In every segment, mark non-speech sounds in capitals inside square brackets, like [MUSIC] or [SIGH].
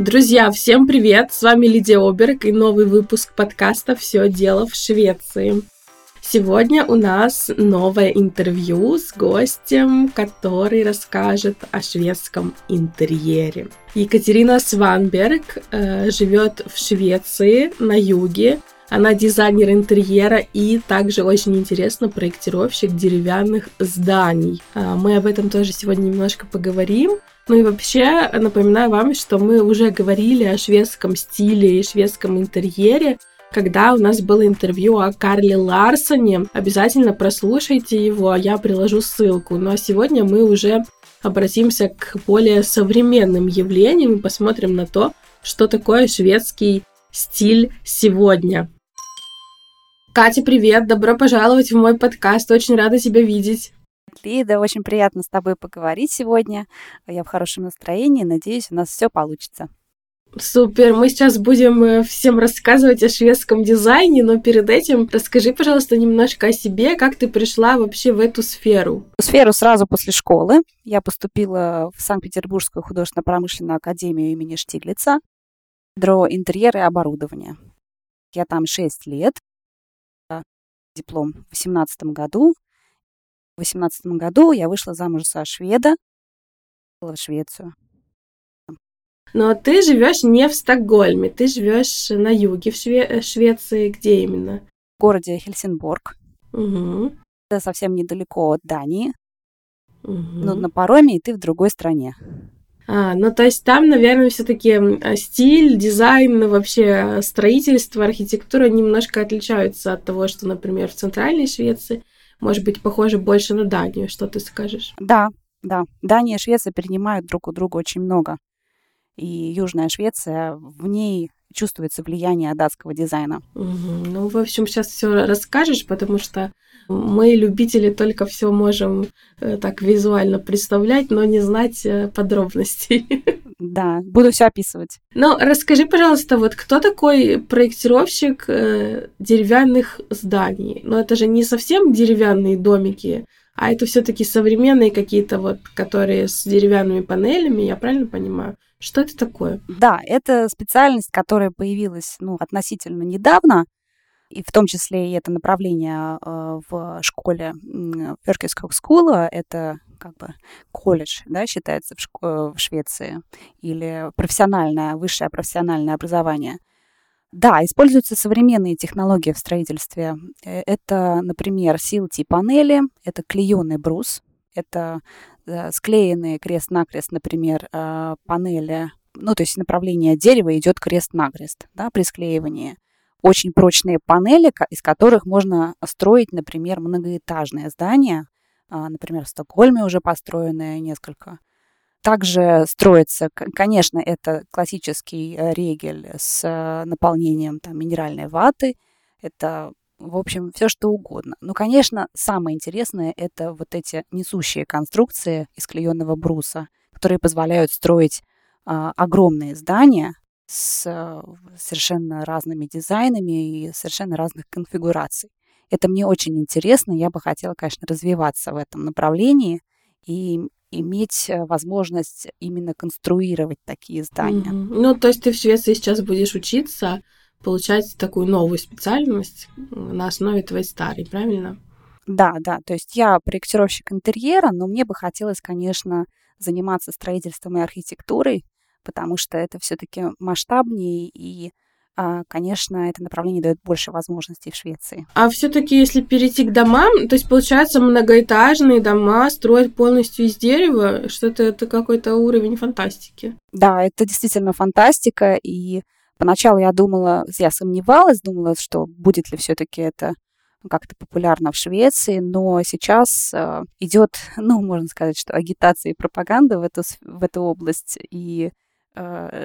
Друзья, всем привет! С вами Лидия Оберг и новый выпуск подкаста «Все дело в Швеции». Сегодня у нас новое интервью с гостем, который расскажет о шведском интерьере. Екатерина Сванберг э, живет в Швеции на юге. Она дизайнер интерьера и также очень интересно проектировщик деревянных зданий. Э, мы об этом тоже сегодня немножко поговорим. Ну и вообще напоминаю вам, что мы уже говорили о шведском стиле и шведском интерьере когда у нас было интервью о Карле Ларсоне. Обязательно прослушайте его, я приложу ссылку. Ну а сегодня мы уже обратимся к более современным явлениям и посмотрим на то, что такое шведский стиль сегодня. Катя, привет! Добро пожаловать в мой подкаст. Очень рада тебя видеть. Лида, очень приятно с тобой поговорить сегодня. Я в хорошем настроении. Надеюсь, у нас все получится. Супер, мы сейчас будем э, всем рассказывать о шведском дизайне, но перед этим расскажи, пожалуйста, немножко о себе, как ты пришла вообще в эту сферу. В сферу сразу после школы. Я поступила в Санкт-Петербургскую художественно-промышленную академию имени Штиглица, дро интерьера и оборудования. Я там 6 лет, диплом в 2018 году. В 2018 году я вышла замуж за шведа, в Швецию. Но ты живешь не в Стокгольме, ты живешь на юге в Шве- э, Швеции. Где именно? В городе Хельсинборг. Угу. Это совсем недалеко от Дании. Угу. Ну, на пароме, и ты в другой стране. А, ну то есть там, наверное, все-таки стиль, дизайн, вообще строительство, архитектура немножко отличаются от того, что, например, в Центральной Швеции, может быть, похоже больше на Данию. Что ты скажешь? Да, да. Дания и Швеция перенимают друг у друга очень много и Южная Швеция, в ней чувствуется влияние датского дизайна. Угу. Ну, в общем, сейчас все расскажешь, потому что мы, любители, только все можем э, так визуально представлять, но не знать э, подробностей. [LAUGHS] Да, буду все описывать. Ну, расскажи, пожалуйста, вот кто такой проектировщик э, деревянных зданий? Ну, это же не совсем деревянные домики, а это все-таки современные какие-то вот, которые с деревянными панелями, я правильно понимаю? Что это такое? Да, это специальность, которая появилась ну, относительно недавно, и в том числе и это направление э, в школе Феркельского скула, это как бы колледж, да, считается в, шко- э, в Швеции, или профессиональное, высшее профессиональное образование. Да, используются современные технологии в строительстве. Э, это, например, CLT-панели, это клееный брус, это Э, склеенные крест-накрест, например, панели, ну, то есть направление дерева идет крест-накрест, да, при склеивании. Очень прочные панели, из которых можно строить, например, многоэтажные здания. А, например, в Стокгольме уже построенные несколько. Также строится, конечно, это классический э, регель с наполнением там, минеральной ваты. Это в общем, все что угодно. Но, конечно, самое интересное это вот эти несущие конструкции из клееного бруса, которые позволяют строить а, огромные здания с а, совершенно разными дизайнами и совершенно разных конфигураций. Это мне очень интересно. Я бы хотела, конечно, развиваться в этом направлении и иметь э, возможность именно конструировать такие здания. Mm-hmm. Ну, то есть ты в Швеции сейчас будешь учиться получать такую новую специальность на основе твоей старой, правильно? Да, да. То есть я проектировщик интерьера, но мне бы хотелось, конечно, заниматься строительством и архитектурой, потому что это все-таки масштабнее и конечно, это направление дает больше возможностей в Швеции. А все-таки, если перейти к домам, то есть получается многоэтажные дома строят полностью из дерева, что-то это какой-то уровень фантастики. Да, это действительно фантастика, и Поначалу я думала, я сомневалась, думала, что будет ли все-таки это как-то популярно в Швеции, но сейчас э, идет, [LAUGHS] ну, можно сказать, что агитация и пропаганда в эту, в эту область, и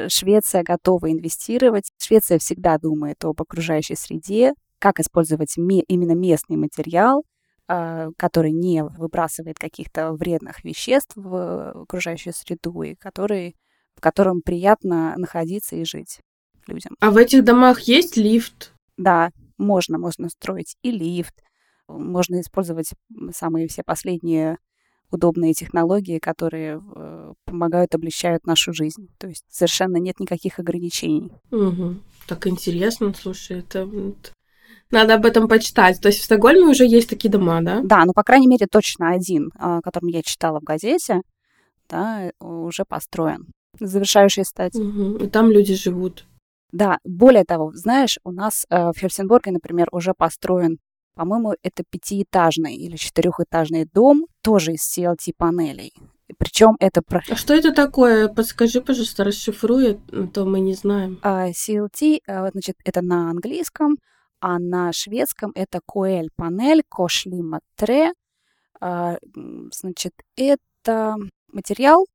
Швеция готова инвестировать. Швеция всегда думает об окружающей среде, как использовать ме- именно местный материал, э, который не выбрасывает каких-то вредных веществ в окружающую среду, и который, в котором приятно находиться и жить людям. А в этих домах есть лифт? Да, можно, можно строить и лифт, можно использовать самые все последние удобные технологии, которые э, помогают, облегчают нашу жизнь. То есть совершенно нет никаких ограничений. Угу. Так интересно, слушай, это надо об этом почитать. То есть в Стокгольме уже есть такие дома, да? Да, ну, по крайней мере, точно один, о котором я читала в газете, да, уже построен. Завершающая стадия. Угу. И там люди живут. Да, более того, знаешь, у нас э, в Хельсинборге, например, уже построен, по-моему, это пятиэтажный или четырехэтажный дом, тоже из CLT-панелей. Причем это... Про... А что это такое? Подскажи, пожалуйста, расшифруй, а то мы не знаем. Uh, CLT, uh, значит, это на английском, а на шведском это коэль панель, кошлима тре. Значит, это материал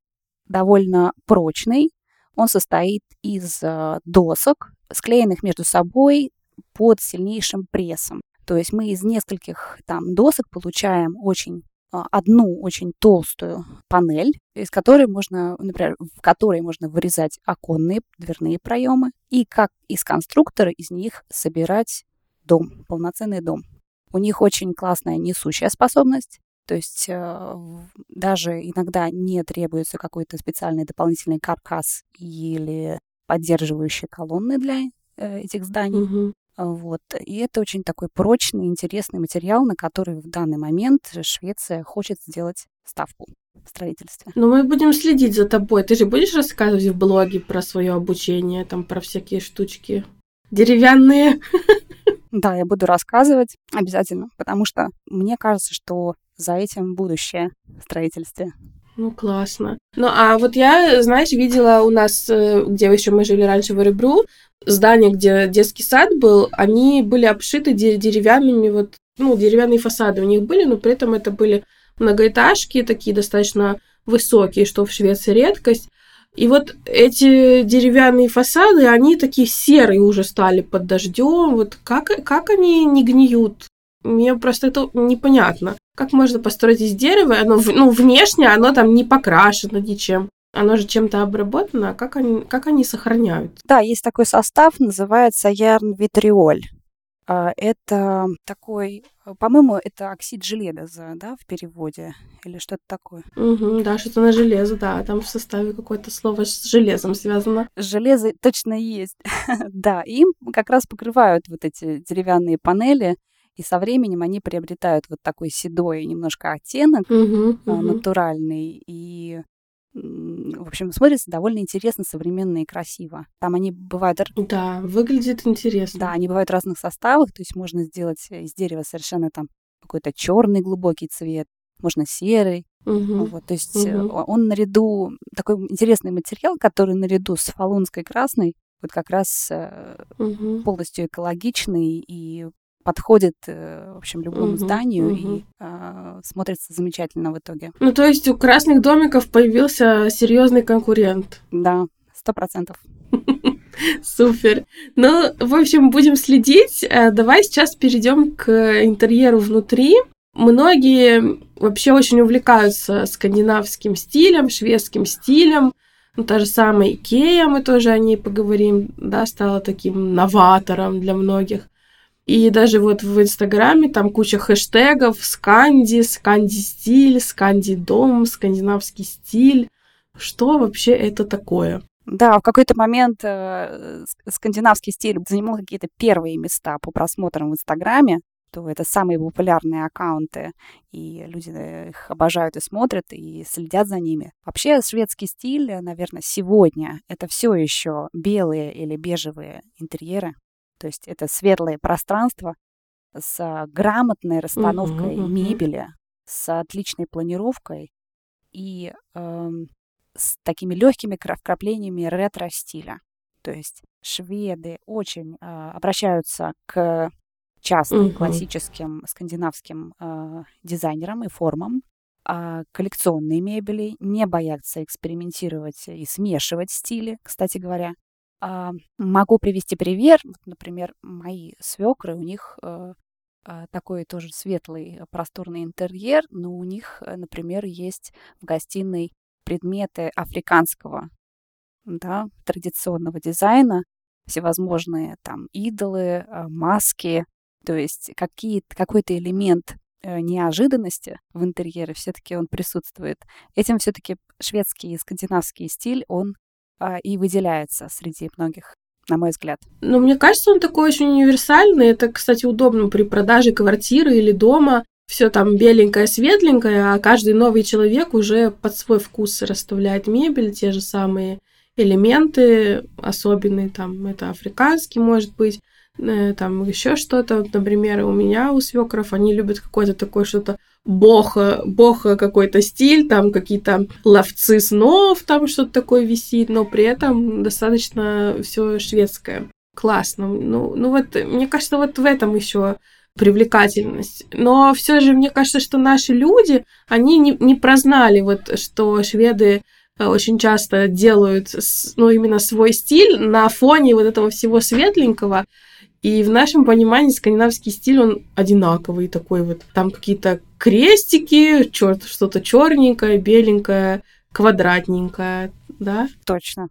довольно прочный. Он состоит из досок, склеенных между собой под сильнейшим прессом. То есть мы из нескольких там досок получаем очень а, одну очень толстую панель, из которой можно, например, в которой можно вырезать оконные дверные проемы и как из конструктора из них собирать дом, полноценный дом. У них очень классная несущая способность, то есть э, даже иногда не требуется какой-то специальный дополнительный каркас или поддерживающие колонны для э, этих зданий. Угу. Вот. И это очень такой прочный, интересный материал, на который в данный момент Швеция хочет сделать ставку в строительстве. Ну, мы будем следить за тобой. Ты же будешь рассказывать в блоге про свое обучение, там, про всякие штучки деревянные? Да, я буду рассказывать обязательно, потому что мне кажется, что за этим будущее в строительстве. Ну, классно. Ну, а вот я, знаешь, видела у нас, э, где еще мы жили раньше в Эребру, здание, где детский сад был, они были обшиты деревянными, вот, ну, деревянные фасады у них были, но при этом это были многоэтажки, такие достаточно высокие, что в Швеции редкость. И вот эти деревянные фасады, они такие серые уже стали под дождем. Вот как, как они не гниют? Мне просто это непонятно. Как можно построить из дерева? Оно, ну, внешне оно там не покрашено ничем. Оно же чем-то обработано, а как они, как они сохраняют? Да, есть такой состав, называется ярн-витриоль. А, это такой, по-моему, это оксид железа, да, в переводе, или что-то такое. Угу, да, что-то на железо, да, там в составе какое-то слово с железом связано. Железо точно есть, [LAUGHS] да, им как раз покрывают вот эти деревянные панели, и со временем они приобретают вот такой седой немножко оттенок, угу, угу. натуральный, и в общем, смотрится довольно интересно, современно и красиво. Там они бывают... Да, выглядит интересно. Да, они бывают в разных составах, то есть можно сделать из дерева совершенно там какой-то черный глубокий цвет, можно серый. Угу. Вот, то есть угу. он наряду, такой интересный материал, который наряду с фалунской красной, вот как раз угу. полностью экологичный и подходит, э, в общем, любому угу, зданию угу. и э, смотрится замечательно в итоге. Ну, то есть у красных домиков появился серьезный конкурент. Да, сто процентов. [LAUGHS] Супер. Ну, в общем, будем следить. Э, давай сейчас перейдем к интерьеру внутри. Многие вообще очень увлекаются скандинавским стилем, шведским стилем. Ну, та же самая Икея, мы тоже о ней поговорим, да, стала таким новатором для многих. И даже вот в Инстаграме там куча хэштегов сканди, сканди стиль, сканди дом, скандинавский стиль. Что вообще это такое? Да, в какой-то момент э, скандинавский стиль занимал какие-то первые места по просмотрам в Инстаграме. То это самые популярные аккаунты, и люди их обожают и смотрят, и следят за ними. Вообще, шведский стиль, наверное, сегодня это все еще белые или бежевые интерьеры. То есть это светлое пространство с грамотной расстановкой uh-huh. мебели, с отличной планировкой и э, с такими легкими вкраплениями ретро-стиля. То есть шведы очень э, обращаются к частным uh-huh. классическим скандинавским э, дизайнерам и формам, а коллекционные мебели не боятся экспериментировать и смешивать стили, кстати говоря. А, могу привести пример. Например, мои свекры, у них э, а, такой тоже светлый э, просторный интерьер, но у них, э, например, есть в гостиной предметы африканского, да, традиционного дизайна, всевозможные там идолы, маски, то есть какие, какой-то элемент неожиданности в интерьере все-таки он присутствует. Этим все-таки шведский и скандинавский стиль, он и выделяется среди многих на мой взгляд. Ну, мне кажется, он такой очень универсальный. Это, кстати, удобно при продаже квартиры или дома. Все там беленькое, светленькое, а каждый новый человек уже под свой вкус расставляет мебель, те же самые элементы особенные, там, это африканский, может быть, там еще что-то. Например, у меня, у свекров, они любят какой-то такой что-то бога, бога какой-то стиль, там какие-то ловцы снов, там что-то такое висит, но при этом достаточно все шведское. Классно. Ну, ну вот, мне кажется, вот в этом еще привлекательность. Но все же мне кажется, что наши люди, они не, не прознали вот, что шведы Э, очень часто делают, ну, именно свой стиль на фоне вот этого всего светленького. И в нашем понимании скандинавский стиль, он одинаковый такой вот. Там какие-то крестики, черт, что-то черненькое, беленькое, квадратненькое, да? Точно.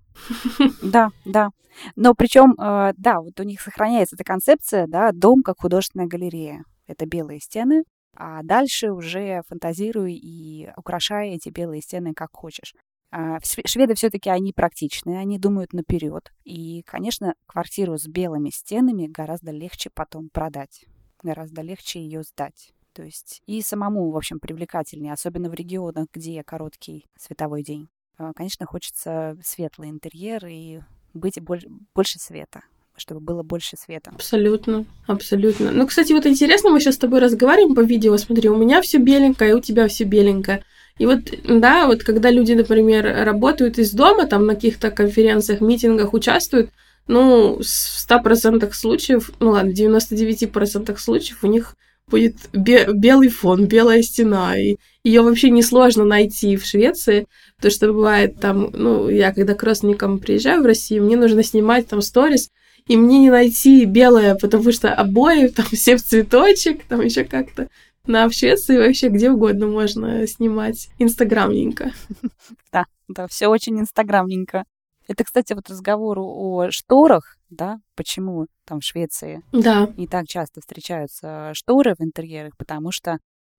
Да, да. Но причем, э, да, вот у них сохраняется эта концепция, да, дом как художественная галерея. Это белые стены, а дальше уже фантазируй и украшай эти белые стены как хочешь. А, шведы все-таки они практичные, они думают наперед. И, конечно, квартиру с белыми стенами гораздо легче потом продать, гораздо легче ее сдать. То есть и самому, в общем, привлекательнее, особенно в регионах, где короткий световой день. А, конечно, хочется светлый интерьер и быть больше, света чтобы было больше света. Абсолютно, абсолютно. Ну, кстати, вот интересно, мы сейчас с тобой разговариваем по видео, смотри, у меня все беленькое, у тебя все беленькое. И вот, да, вот когда люди, например, работают из дома, там на каких-то конференциях, митингах участвуют, ну, в 100% случаев, ну ладно, в 99% случаев у них будет бе- белый фон, белая стена, и ее вообще несложно найти в Швеции, потому что бывает там, ну, я когда к родственникам приезжаю в Россию, мне нужно снимать там сторис, и мне не найти белое, потому что обои там все в цветочек, там еще как-то. На в Швеции вообще где угодно можно снимать инстаграмненько. [LAUGHS] Да, да, все очень инстаграмненько. Это, кстати, вот разговор о шторах, да, почему там в Швеции да. не так часто встречаются шторы в интерьерах, потому что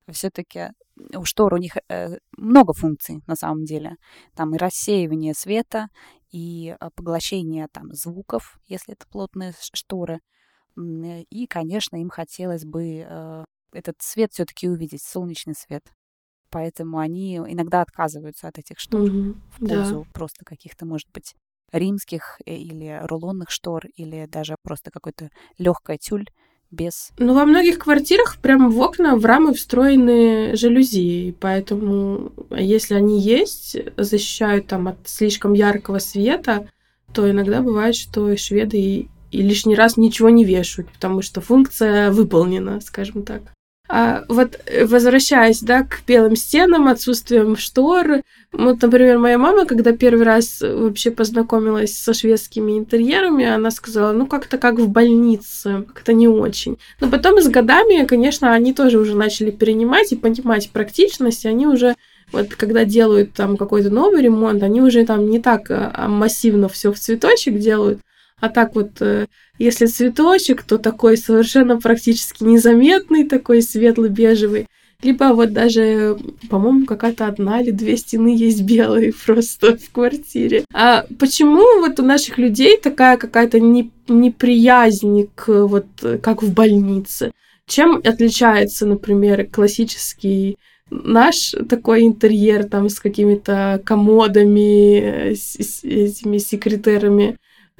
все-таки у штор у них э, много функций на самом деле. Там и рассеивание света, и э, поглощение там звуков, если это плотные шторы. И, конечно, им хотелось бы э, этот свет все-таки увидеть, солнечный свет. Поэтому они иногда отказываются от этих штор mm-hmm. в пользу да. просто каких-то, может быть, римских э, или рулонных штор, или даже просто какой-то легкая тюль без... Ну, во многих квартирах прямо в окна в рамы встроены жалюзи, поэтому если они есть, защищают там от слишком яркого света, то иногда бывает, что шведы и, и лишний раз ничего не вешают, потому что функция выполнена, скажем так. А вот э, возвращаясь, да, к белым стенам, отсутствием штор, вот, например, моя мама, когда первый раз вообще познакомилась со шведскими интерьерами, она сказала, ну, как-то как в больнице, как-то не очень. Но потом с годами, конечно, они тоже уже начали перенимать и понимать практичность, и они уже вот когда делают там какой-то новый ремонт, они уже там не так а, массивно все в цветочек делают, а так вот, э, если цветочек, то такой совершенно практически незаметный, такой светло-бежевый. Либо вот даже, по-моему, какая-то одна или две стены есть белые [LAUGHS] просто в квартире. А почему вот у наших людей такая какая-то не, неприязнь к вот как в больнице? Чем отличается, например, классический наш такой интерьер там с какими-то комодами, с, с этими секретерами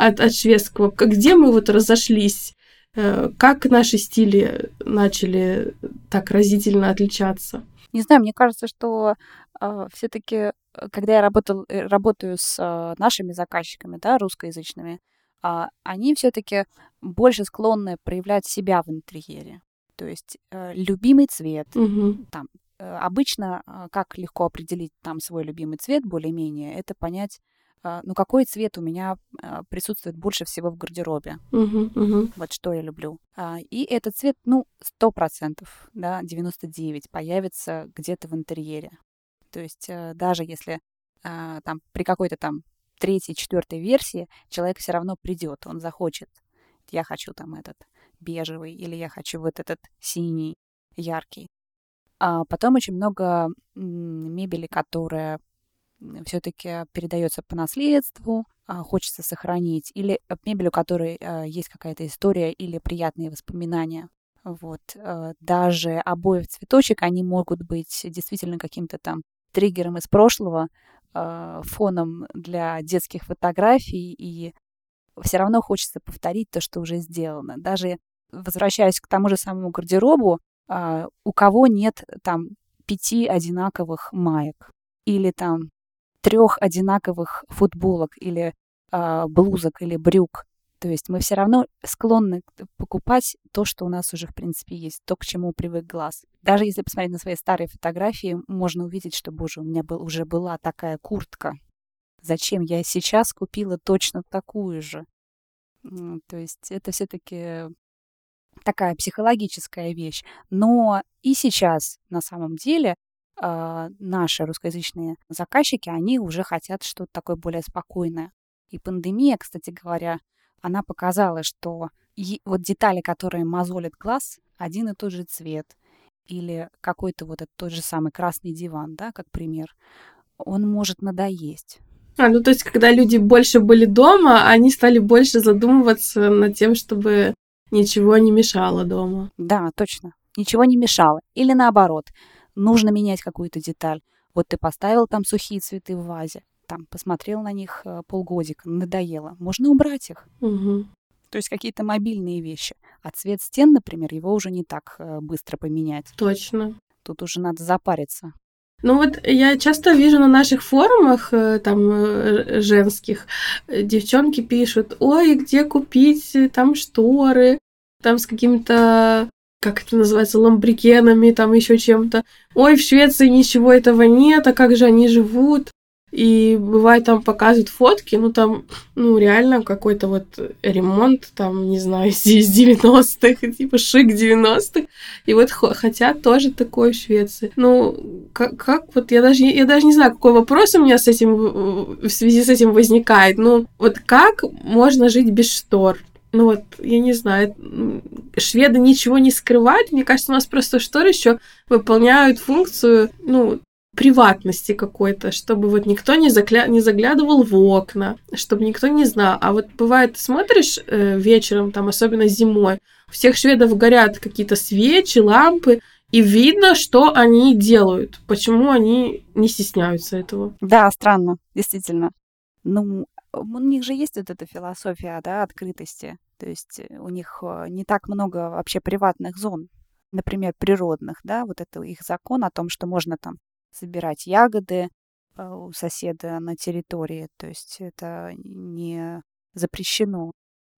от, от шведского. Где мы вот разошлись? Э, как наши стили начали так разительно отличаться? Не знаю, мне кажется, что э, все-таки, э, когда я работал, э, работаю с э, нашими заказчиками, да, русскоязычными, э, они все-таки больше склонны проявлять себя в интерьере. То есть э, любимый цвет, угу. там, обычно, как легко определить там свой любимый цвет, более-менее, это понять ну, какой цвет у меня а, присутствует больше всего в гардеробе. Uh-huh, uh-huh. Вот что я люблю. А, и этот цвет, ну, сто процентов, да, 99 появится где-то в интерьере. То есть э, даже если там при какой-то там третьей, четвертой версии человек все равно придет, он захочет. Я хочу там этот бежевый или я хочу вот этот синий, яркий. А потом очень много мебели, которая все-таки передается по наследству, а, хочется сохранить, или мебель, у которой а, есть какая-то история или приятные воспоминания. Вот. А, даже обои в цветочек, они могут быть действительно каким-то там триггером из прошлого, фоном для детских фотографий, и все равно хочется повторить то, что уже сделано. Даже возвращаясь к тому же самому гардеробу, у кого нет там пяти одинаковых маек или там трех одинаковых футболок или э, блузок или брюк. То есть мы все равно склонны покупать то, что у нас уже, в принципе, есть, то, к чему привык глаз. Даже если посмотреть на свои старые фотографии, можно увидеть, что, боже, у меня был, уже была такая куртка. Зачем я сейчас купила точно такую же? То есть это все-таки такая психологическая вещь. Но и сейчас, на самом деле, э, наши русскоязычные заказчики, они уже хотят что-то такое более спокойное. И пандемия, кстати говоря, она показала, что вот детали, которые мозолят глаз, один и тот же цвет, или какой-то вот этот тот же самый красный диван, да, как пример, он может надоесть. А, ну то есть, когда люди больше были дома, они стали больше задумываться над тем, чтобы ничего не мешало дома. Да, точно. Ничего не мешало. Или наоборот, нужно менять какую-то деталь. Вот ты поставил там сухие цветы в вазе, там посмотрел на них э, полгодика, надоело. Можно убрать их. Угу. То есть какие-то мобильные вещи. А цвет стен, например, его уже не так э, быстро поменять. Точно. Тут уже надо запариться. Ну вот я часто вижу на наших форумах э, там женских, девчонки пишут, ой, где купить там шторы, там с какими-то как это называется, ламбрикенами, там еще чем-то. Ой, в Швеции ничего этого нет, а как же они живут? И бывает там показывают фотки, ну там, ну реально какой-то вот ремонт, там, не знаю, [LAUGHS] из 90-х, типа шик 90-х. И вот хотят тоже такое в Швеции. Ну, как, как вот, я даже, я даже не знаю, какой вопрос у меня с этим, в связи с этим возникает. Ну, вот как можно жить без штор? Ну вот, я не знаю, шведы ничего не скрывают. Мне кажется, у нас просто шторы еще выполняют функцию, ну, приватности какой-то, чтобы вот никто не, закля... не заглядывал в окна, чтобы никто не знал. А вот бывает, смотришь э, вечером, там, особенно зимой, у всех шведов горят какие-то свечи, лампы, и видно, что они делают, почему они не стесняются этого. Да, странно, действительно. Ну, у них же есть вот эта философия, да, открытости. То есть э, у них э, не так много вообще приватных зон, например, природных, да, вот это их закон о том, что можно там собирать ягоды э, у соседа на территории, то есть это не запрещено.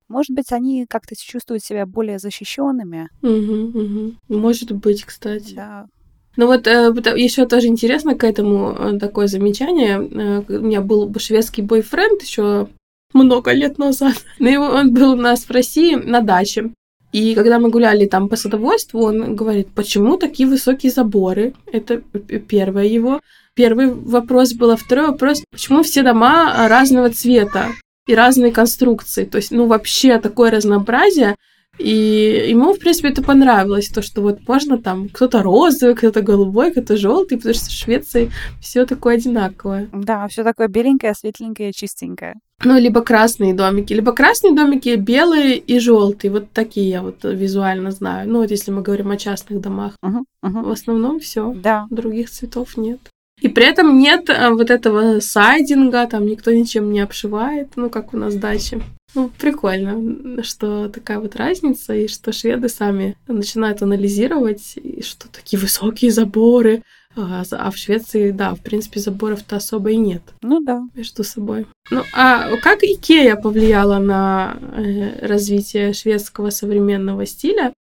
Может быть, они как-то чувствуют себя более защищенными. Угу, угу. Может быть, кстати. Да. Ну вот э, еще тоже интересно к этому э, такое замечание. Э, у меня был шведский бойфренд еще много лет назад. [LAUGHS] Но его, он был у нас в России на даче. И когда мы гуляли там по садоводству, он говорит, почему такие высокие заборы? Это первое его. Первый вопрос был. А второй вопрос, почему все дома разного цвета и разные конструкции? То есть, ну, вообще такое разнообразие. И ему, в принципе, это понравилось, то, что вот можно там кто-то розовый, кто-то голубой, кто-то желтый, потому что в Швеции все такое одинаковое. Да, все такое беленькое, светленькое, чистенькое. Ну, либо красные домики, либо красные домики, белые и желтые. Вот такие я вот визуально знаю. Ну, вот если мы говорим о частных домах. Uh-huh, uh-huh. В основном все. Да. Других цветов нет. И при этом нет э, вот этого сайдинга, там никто ничем не обшивает, ну, как у нас дачи. Ну, прикольно, что такая вот разница, и что шведы сами начинают анализировать, и что такие высокие заборы. А, а в Швеции, да, в принципе, заборов-то особо и нет. Ну да. Между собой. Ну, а как Икея повлияла на э, развитие шведского современного стиля?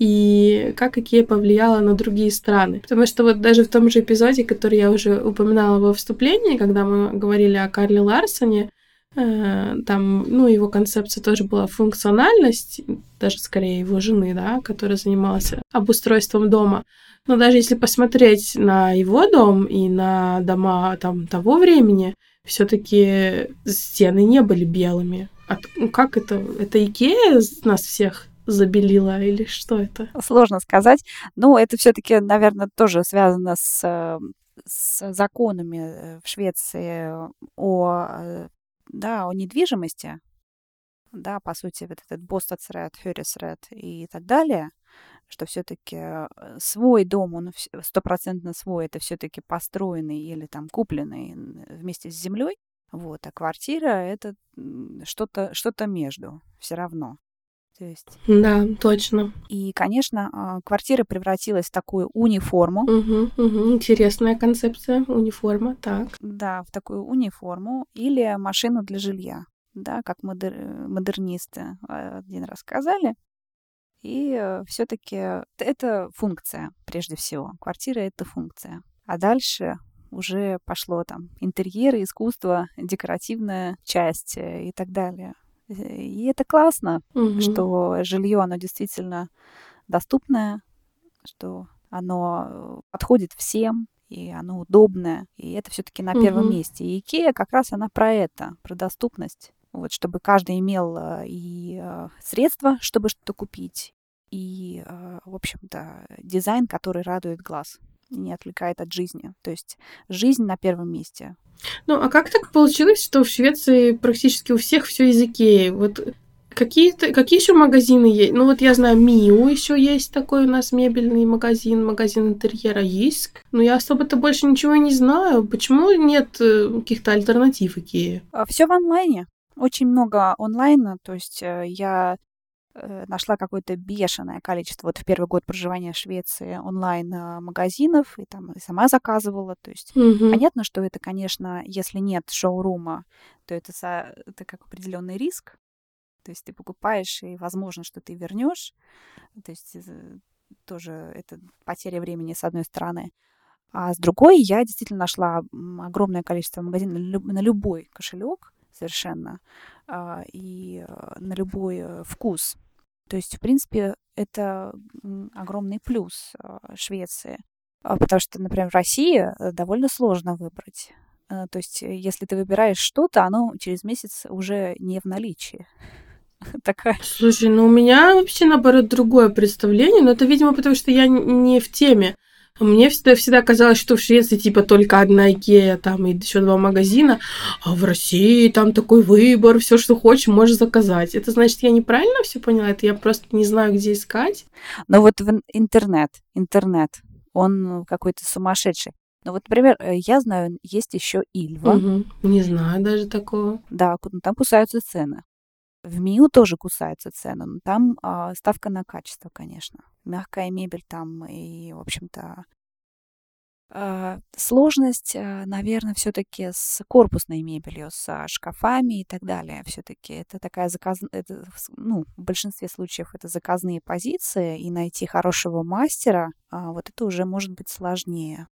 и как Икея повлияла на другие страны. Потому что вот даже в том же эпизоде, который я уже упоминала во вступлении, когда мы говорили о Карле Ларсоне, там, ну, его концепция тоже была функциональность, даже скорее его жены, да, которая занималась обустройством дома. Но даже если посмотреть на его дом и на дома там того времени, все-таки стены не были белыми. А, ну, как это? Это Икея нас всех забелила или что это? Сложно сказать. Но это все-таки, наверное, тоже связано с, э, с законами э, в Швеции о, э, да, о недвижимости. Да, по сути, вот этот Бостацред, Хюрисред и так далее, что все-таки свой дом, он стопроцентно свой, это все-таки построенный или там купленный вместе с землей. Вот, а квартира это что-то что между все равно. То есть... Да, точно. И, конечно, а, квартира превратилась в такую униформу. Угу, угу. Интересная концепция, униформа, так. Да, в такую униформу или машину для жилья, да, как модер... модернисты а, один раз сказали. И э, все-таки это функция, прежде всего. Квартира — это функция. А дальше уже пошло там интерьеры, искусство, декоративная часть э, и так далее. И это классно, угу. что жилье, оно действительно доступное, что оно подходит всем, и оно удобное, и это все-таки на первом угу. месте. И Икея как раз она про это, про доступность. Вот, чтобы каждый имел э, и э, средства, чтобы что-то купить, и, в общем-то, дизайн, который радует глаз не отвлекает от жизни. То есть жизнь на первом месте. Ну, а как так получилось, что в Швеции практически у всех все языки? Вот какие, какие еще магазины есть? Ну, вот я знаю, Миу еще есть такой у нас мебельный магазин, магазин интерьера есть. Но я особо-то больше ничего не знаю. Почему нет э, каких-то альтернатив Икеи? А, все в онлайне. Очень много онлайна, то есть э, я нашла какое-то бешеное количество вот в первый год проживания в Швеции онлайн-магазинов и там и сама заказывала. То есть угу. понятно, что это, конечно, если нет шоурума, то это, за, это как определенный риск. То есть ты покупаешь, и возможно, что ты вернешь. То есть э, тоже это потеря времени с одной стороны. А с другой я действительно нашла огромное количество магазинов на любой кошелек совершенно а, и э, на любой вкус. То есть, в принципе, это огромный плюс а, Швеции. А, потому что, например, в России э, довольно сложно выбрать. Э, то есть, э, если ты выбираешь что-то, оно через месяц уже не в наличии. [LAUGHS] Такая. Слушай, ну у меня вообще, наоборот, другое представление, но это, видимо, потому что я не в теме. Мне всегда, всегда казалось, что в Швеции типа только одна Икея, там и еще два магазина, а в России там такой выбор, все, что хочешь, можешь заказать. Это значит, я неправильно все поняла? Это я просто не знаю, где искать? Но вот в интернет, интернет, он какой-то сумасшедший. Ну вот, например, э, я знаю, есть еще Ильва. Угу. Не знаю даже такого. Да, там кусаются цены. В МИУ тоже кусаются цены, но там а, ставка на качество, конечно. Мягкая мебель там и, в общем-то, а, сложность, а, наверное, все-таки с корпусной мебелью, с шкафами и так далее. Все-таки это такая заказ... это, ну, в большинстве случаев это заказные позиции, и найти хорошего мастера, а, вот это уже может быть сложнее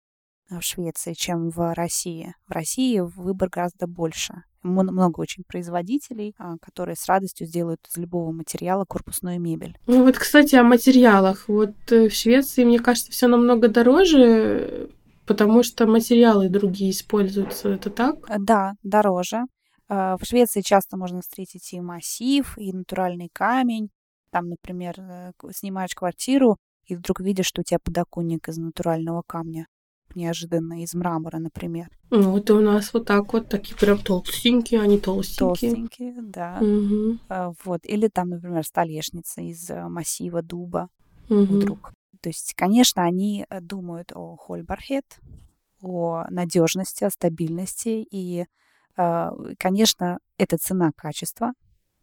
в Швеции, чем в России. В России выбор гораздо больше много очень производителей, а, которые с радостью сделают из любого материала корпусную мебель. Ну вот, кстати, о материалах. Вот э, в Швеции, мне кажется, все намного дороже, потому что материалы другие используются. Это так? Э, да, дороже. Э, в Швеции часто можно встретить и массив, и натуральный камень. Там, например, снимаешь квартиру, и вдруг видишь, что у тебя подоконник из натурального камня неожиданно из мрамора, например. Ну, вот у нас вот так вот, такие прям толстенькие, они толстенькие. Толстенькие, да. Угу. Вот. Или там, например, столешница из э, массива дуба угу. вдруг. То есть, конечно, они э, думают о хольбархет, о надежности, о стабильности. И, э, конечно, это цена качества.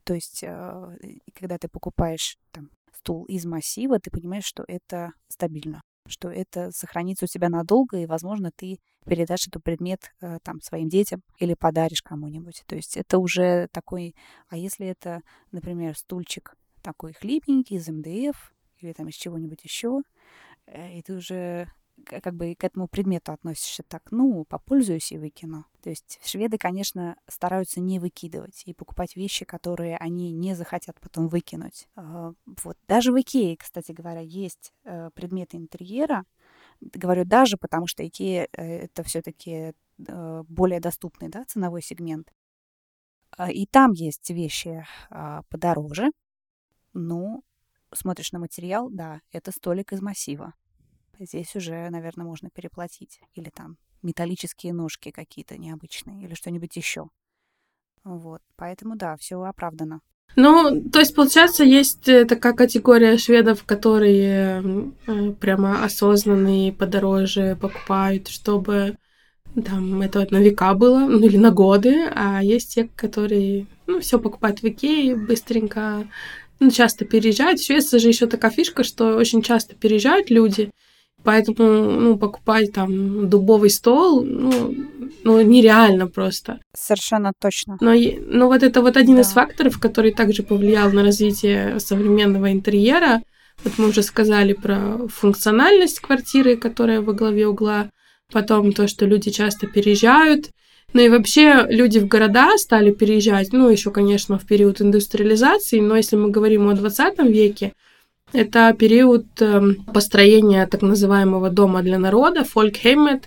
То есть, когда ты покупаешь там, стул из массива, ты понимаешь, что это стабильно что это сохранится у тебя надолго, и, возможно, ты передашь этот предмет э, там своим детям или подаришь кому-нибудь. То есть это уже такой... А если это, например, стульчик такой хлипенький из МДФ или там из чего-нибудь еще, э, и ты уже как бы к этому предмету относишься так, ну, попользуюсь и выкину. То есть шведы, конечно, стараются не выкидывать и покупать вещи, которые они не захотят потом выкинуть. А, вот. Даже в Икее, кстати говоря, есть э, предметы интерьера. Говорю даже, потому что Икея э, это все-таки э, более доступный да, ценовой сегмент. А, и там есть вещи а, подороже, но смотришь на материал, да, это столик из массива. Здесь уже, наверное, можно переплатить. Или там металлические ножки какие-то необычные, или что-нибудь еще. Вот, поэтому да, все оправдано. Ну, то есть, получается, есть э, такая категория шведов, которые э, прямо осознанные, подороже покупают, чтобы там это на века было, ну или на годы, а есть те, которые, ну, все покупают в Икее быстренько, ну, часто переезжают. В Швеции же еще такая фишка, что очень часто переезжают люди, поэтому, ну, покупать там дубовый стол, ну, ну нереально просто. Совершенно точно. Но, но вот это вот один да. из факторов, который также повлиял на развитие современного интерьера. Вот мы уже сказали про функциональность квартиры, которая во главе угла, потом то, что люди часто переезжают, ну и вообще люди в города стали переезжать, ну еще, конечно, в период индустриализации, но если мы говорим о 20 веке, это период эм, построения так называемого дома для народа, фолькхеймет,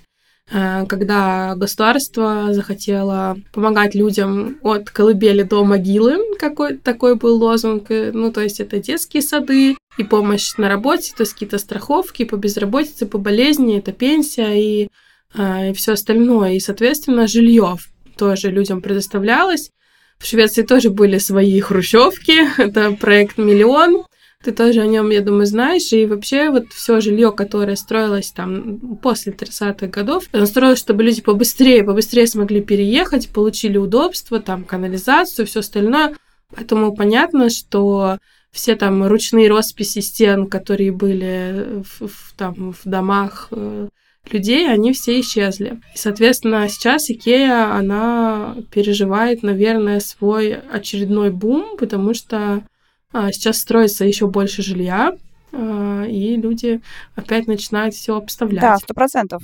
э, когда государство захотело помогать людям от колыбели до могилы, какой такой был лозунг, ну, то есть это детские сады и помощь на работе, то есть какие-то страховки по безработице, по болезни, это пенсия и а, и все остальное. И, соответственно, жилье тоже людям предоставлялось. В Швеции тоже были свои хрущевки. [LAUGHS] Это проект «Миллион». Ты тоже о нем, я думаю, знаешь. И вообще вот все жилье, которое строилось там после 30-х годов, оно строилось, чтобы люди побыстрее, побыстрее смогли переехать, получили удобства, там канализацию, все остальное. Поэтому понятно, что все там ручные росписи стен, которые были в, в, там, в домах э, людей, они все исчезли. И, соответственно, сейчас Икея, она переживает, наверное, свой очередной бум, потому что сейчас строится еще больше жилья, а, и люди опять начинают все обставлять. Да, сто процентов.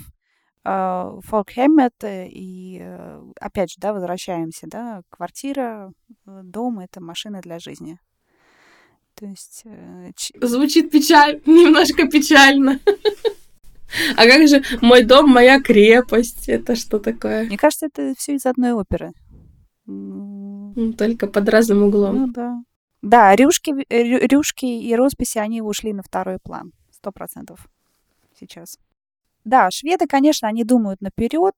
Фолкхеммет и, э, опять же, да, возвращаемся, да, квартира, э, дом — это машина для жизни. То есть... Э, Звучит печаль, [LAUGHS] немножко печально. [LAUGHS] А как же «Мой дом, моя крепость»? Это что такое? Мне кажется, это все из одной оперы. Только под разным углом. Ну да. Да, рюшки, рюшки и росписи, они ушли на второй план. Сто процентов сейчас. Да, шведы, конечно, они думают наперед.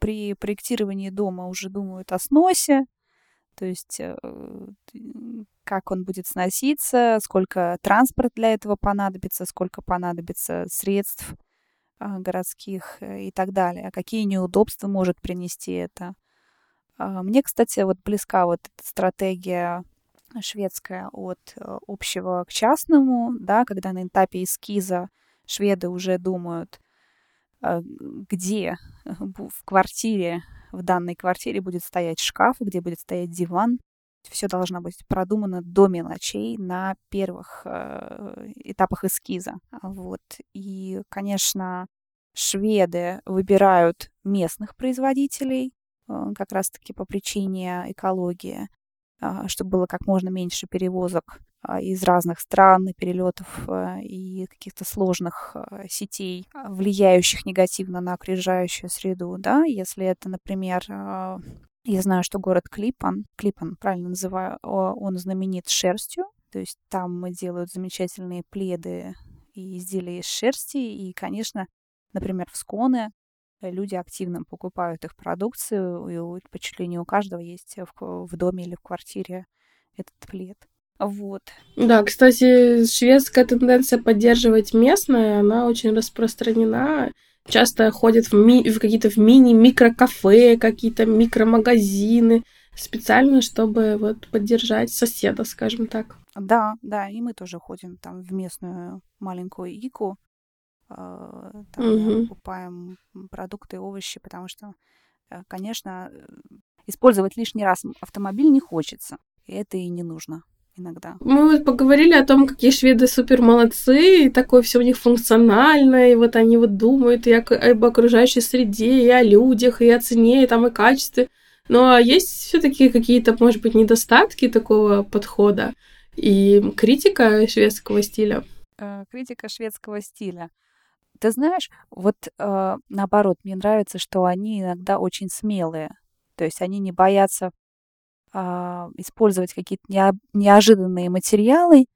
При проектировании дома уже думают о сносе. То есть э, как он будет сноситься, сколько транспорт для этого понадобится, сколько понадобится средств а, городских э, и так далее, какие неудобства может принести это. А, мне, кстати, вот близка вот эта стратегия шведская от э, общего к частному, да, когда на этапе эскиза шведы уже думают, а, где в квартире, в данной квартире будет стоять шкаф, где будет стоять диван, все должно быть продумано до мелочей на первых э, этапах эскиза. Вот. И, конечно, шведы выбирают местных производителей, э, как раз-таки по причине экологии, чтобы было как можно меньше перевозок э, из разных стран, перелетов э, и каких-то сложных сетей, влияющих негативно на окружающую среду. Да? Если это, например, я знаю, что город Клипан, Клипан, правильно называю, он знаменит шерстью, то есть там делают замечательные пледы и изделия из шерсти, и, конечно, например, в Сконе люди активно покупают их продукцию, и почти не у каждого есть в, в доме или в квартире этот плед. Вот. Да, кстати, шведская тенденция поддерживать местное, она очень распространена часто ходят в, ми- в какие-то в мини-микрокафе, какие-то микромагазины, специально, чтобы вот поддержать соседа, скажем так. Да, да, и мы тоже ходим там в местную маленькую Ику, э, там угу. покупаем продукты, овощи, потому что, э, конечно, э, использовать лишний раз автомобиль не хочется, и это и не нужно иногда. Мы вот поговорили о том, какие шведы супер молодцы, и такое все у них функциональное, и вот они вот думают и об окружающей среде, и о людях, и о цене, и там, и качестве. Но есть все таки какие-то, может быть, недостатки такого подхода и критика шведского стиля? Э, критика шведского стиля. Ты знаешь, вот э, наоборот, мне нравится, что они иногда очень смелые. То есть они не боятся а, использовать какие-то неожиданные материалы,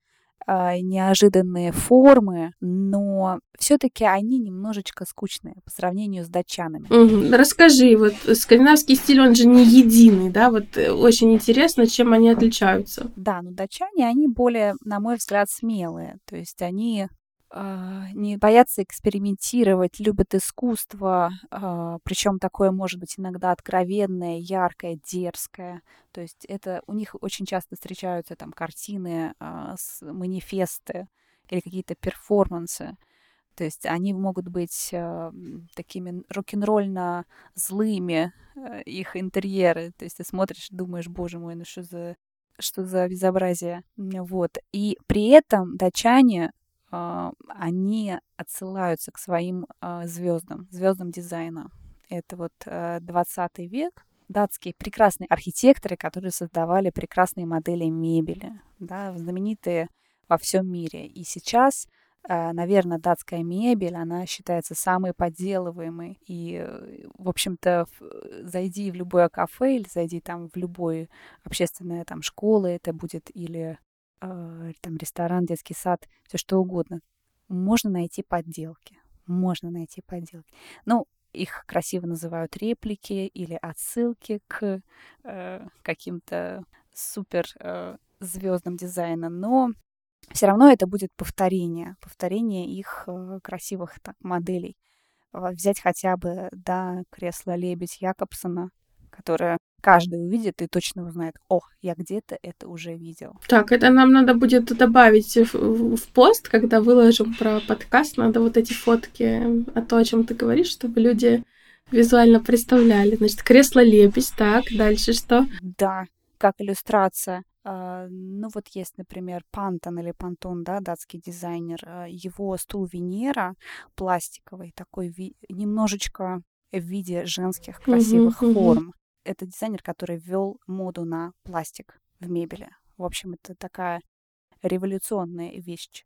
а, неожиданные формы, но все-таки они немножечко скучные по сравнению с датчанами. Угу. Расскажи, вот скандинавский стиль, он же не единый, да, вот э, очень интересно, чем они отличаются. Да, но датчане, они более, на мой взгляд, смелые, то есть они не боятся экспериментировать, любят искусство, а, причем такое может быть иногда откровенное, яркое, дерзкое. То есть это у них очень часто встречаются там картины, а, манифесты или какие-то перформансы. То есть они могут быть такими рок-н-ролльно злыми, их интерьеры. То есть ты смотришь, думаешь, боже мой, ну что за что за безобразие. Вот. И при этом датчане а, они отсылаются к своим а, звездам, звездам дизайна. Это вот 20 э, век, датские прекрасные архитекторы, которые создавали прекрасные модели мебели, да, знаменитые во всем мире. И сейчас, э, наверное, датская мебель, она считается самой подделываемой. И, в общем-то, зайди в любое кафе или зайди там в любую общественную там школу, это будет или э, там ресторан, детский сад, все что угодно. Можно найти подделки. Можно найти подделки. Ну, их красиво называют реплики или отсылки к э, каким-то супер э, звездам дизайна, но все равно это будет повторение, повторение их э, красивых так, моделей. Взять хотя бы, да, кресло лебедь Якобсона, которое каждый увидит и точно узнает, о, я где-то это уже видел. Так, это нам надо будет добавить в, в пост, когда выложим про подкаст, надо вот эти фотки, о том, о чем ты говоришь, чтобы люди визуально представляли. Значит, кресло лебедь, так, дальше что? Да, как иллюстрация. Uh, ну вот есть, например, Пантон или Пантон, да, датский дизайнер. Uh, его стул Венера пластиковый, такой немножечко в виде женских красивых uh-huh, форм это дизайнер, который ввел моду на пластик в мебели. В общем, это такая революционная вещь.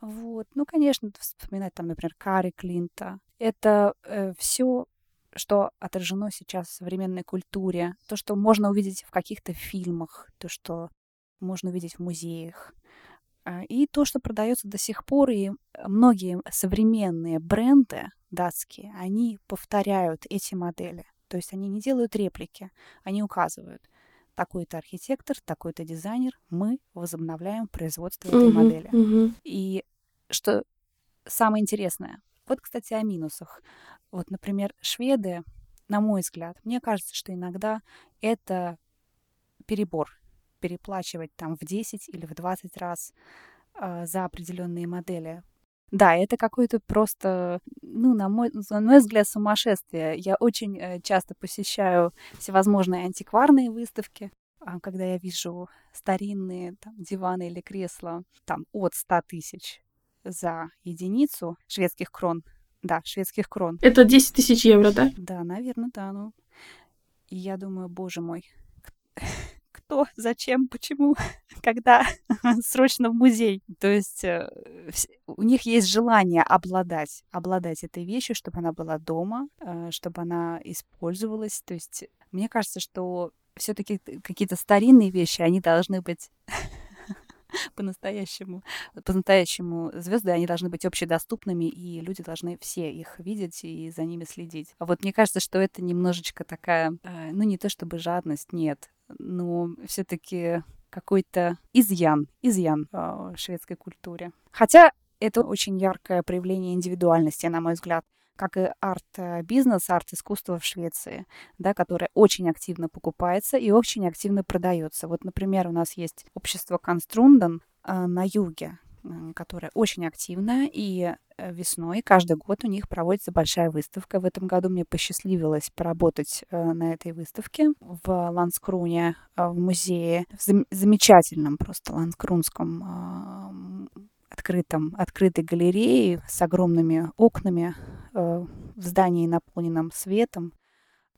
Вот. Ну, конечно, вспоминать там, например, Кари Клинта. Это э, все, что отражено сейчас в современной культуре. То, что можно увидеть в каких-то фильмах, то, что можно увидеть в музеях. А, и то, что продается до сих пор, и многие современные бренды датские, они повторяют эти модели. То есть они не делают реплики, они указывают. Такой-то архитектор, такой-то дизайнер, мы возобновляем производство этой uh-huh, модели. Uh-huh. И что самое интересное, вот, кстати, о минусах. Вот, например, шведы, на мой взгляд, мне кажется, что иногда это перебор, переплачивать там в 10 или в 20 раз э, за определенные модели. Да, это какое-то просто, ну, на мой, на мой взгляд, сумасшествие. Я очень э, часто посещаю всевозможные антикварные выставки, а, когда я вижу старинные там, диваны или кресла там, от 100 тысяч за единицу шведских крон. Да, шведских крон. Это 10 тысяч евро, да? Да, наверное, да. Ну, и я думаю, боже мой, кто, зачем, почему, [LAUGHS] когда [LAUGHS] срочно в музей. То есть э, у них есть желание обладать, обладать этой вещью, чтобы она была дома, э, чтобы она использовалась. То есть мне кажется, что все-таки какие-то старинные вещи, они должны быть [LAUGHS] по-настоящему, по-настоящему звезды, они должны быть общедоступными, и люди должны все их видеть и за ними следить. А вот мне кажется, что это немножечко такая, э, ну не то чтобы жадность, нет, но все-таки какой-то изъян, изъян в шведской культуре. Хотя это очень яркое проявление индивидуальности, на мой взгляд, как и арт-бизнес, арт-искусство в Швеции, да, которое очень активно покупается и очень активно продается. Вот, например, у нас есть общество Конструнден э, на юге, которая очень активная, и э, весной каждый год у них проводится большая выставка. В этом году мне посчастливилось поработать э, на этой выставке в Ланскруне, э, в музее, в замечательном просто ланскрунском открытом, открытой галерее с огромными окнами в здании, наполненном светом,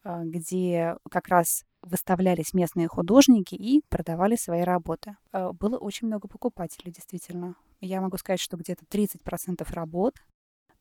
где как раз выставлялись местные художники и продавали свои работы. Было очень много покупателей, действительно я могу сказать, что где-то 30% работ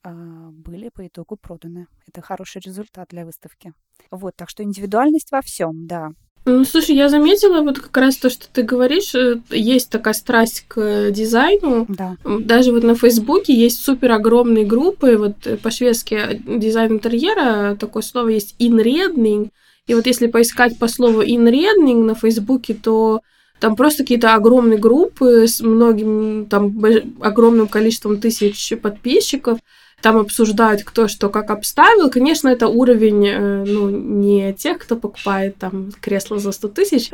а, были по итогу проданы. Это хороший результат для выставки. Вот, так что индивидуальность во всем, да. Ну, слушай, я заметила вот как раз то, что ты говоришь, э, есть такая страсть к дизайну. Да. Даже вот на Фейсбуке есть супер огромные группы, вот э, по-шведски дизайн интерьера, такое слово есть inredning, и вот если поискать по слову inredning на Фейсбуке, то там просто какие-то огромные группы с многим, там, огромным количеством тысяч подписчиков, там обсуждают, кто что как обставил. Конечно, это уровень, э, ну, не тех, кто покупает там кресло за 100 тысяч.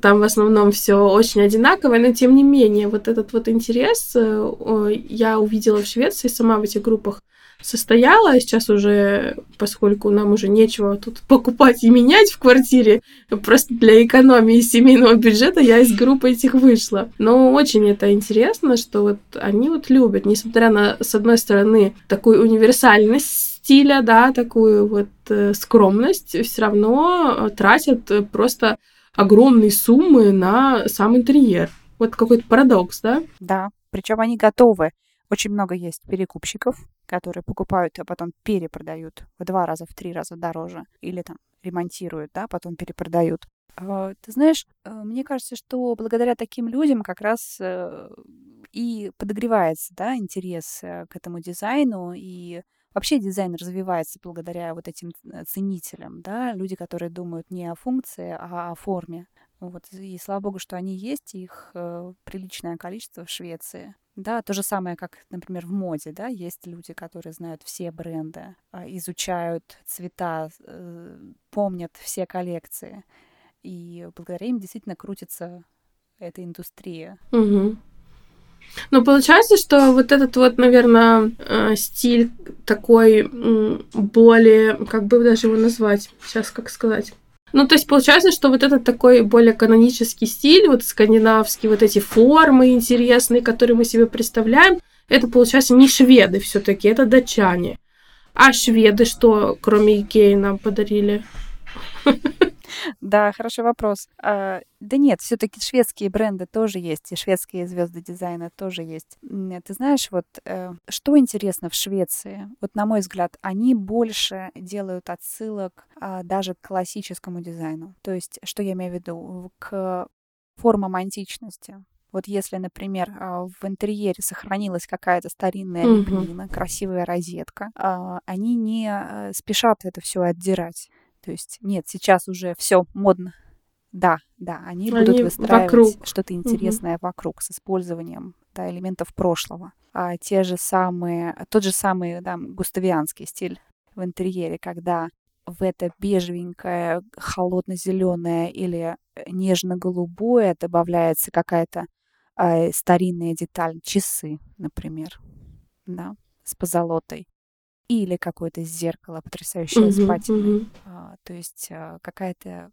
Там в основном все очень одинаковое, но тем не менее, вот этот вот интерес э, я увидела в Швеции сама в этих группах состояла, а сейчас уже, поскольку нам уже нечего тут покупать и менять в квартире, просто для экономии семейного бюджета я из группы этих вышла. Но очень это интересно, что вот они вот любят, несмотря на, с одной стороны, такую универсальность стиля, да, такую вот э, скромность, все равно тратят просто огромные суммы на сам интерьер. Вот какой-то парадокс, да? Да, причем они готовы очень много есть перекупщиков, которые покупают, а потом перепродают в два раза, в три раза дороже. Или там ремонтируют, да, потом перепродают. А, ты знаешь, э, мне кажется, что благодаря таким людям как раз э, и подогревается, да, интерес э, к этому дизайну, и вообще дизайн развивается благодаря вот этим ценителям, да, люди, которые думают не о функции, а о форме. Вот, и слава богу, что они есть, их приличное количество в Швеции. Да, то же самое, как, например, в моде, да, есть люди, которые знают все бренды, э, изучают цвета, э, помнят все коллекции. И благодаря им действительно крутится эта индустрия. Угу. Ну, получается, что вот этот вот, наверное, э, стиль такой более, как бы даже его назвать, сейчас как сказать, ну, то есть получается, что вот этот такой более канонический стиль, вот скандинавский, вот эти формы интересные, которые мы себе представляем, это, получается, не шведы все таки это датчане. А шведы что, кроме Икеи, нам подарили? Да, хороший вопрос. А, да нет, все-таки шведские бренды тоже есть, и шведские звезды дизайна тоже есть. Ты знаешь, вот э, что интересно в Швеции? Вот на мой взгляд, они больше делают отсылок а, даже к классическому дизайну. То есть, что я имею в виду? К формам античности. Вот если, например, а, в интерьере сохранилась какая-то старинная лепнина, mm-hmm. красивая розетка, они не э, спешат это все отдирать. То есть нет, сейчас уже все модно. Да, да, они, они будут выстраивать что-то интересное угу. вокруг с использованием да, элементов прошлого. А те же самые, тот же самый да, густавианский стиль в интерьере, когда в это бежевенькое, холодно-зеленое или нежно-голубое добавляется какая-то э, старинная деталь, часы, например, да, с позолотой или какое-то зеркало потрясающее mm-hmm, с патиной. Mm-hmm. А, то есть а, какая-то